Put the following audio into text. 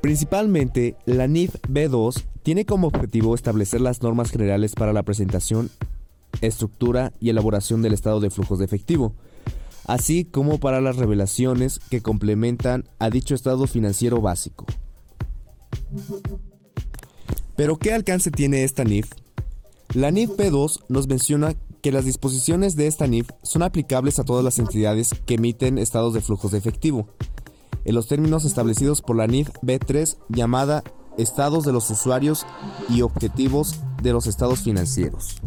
Principalmente, la NIF B2 tiene como objetivo establecer las normas generales para la presentación, estructura y elaboración del estado de flujos de efectivo, así como para las revelaciones que complementan a dicho estado financiero básico. Pero ¿qué alcance tiene esta NIF? La NIF B2 nos menciona que las disposiciones de esta NIF son aplicables a todas las entidades que emiten estados de flujos de efectivo, en los términos establecidos por la NIF B3 llamada Estados de los usuarios y objetivos de los estados financieros.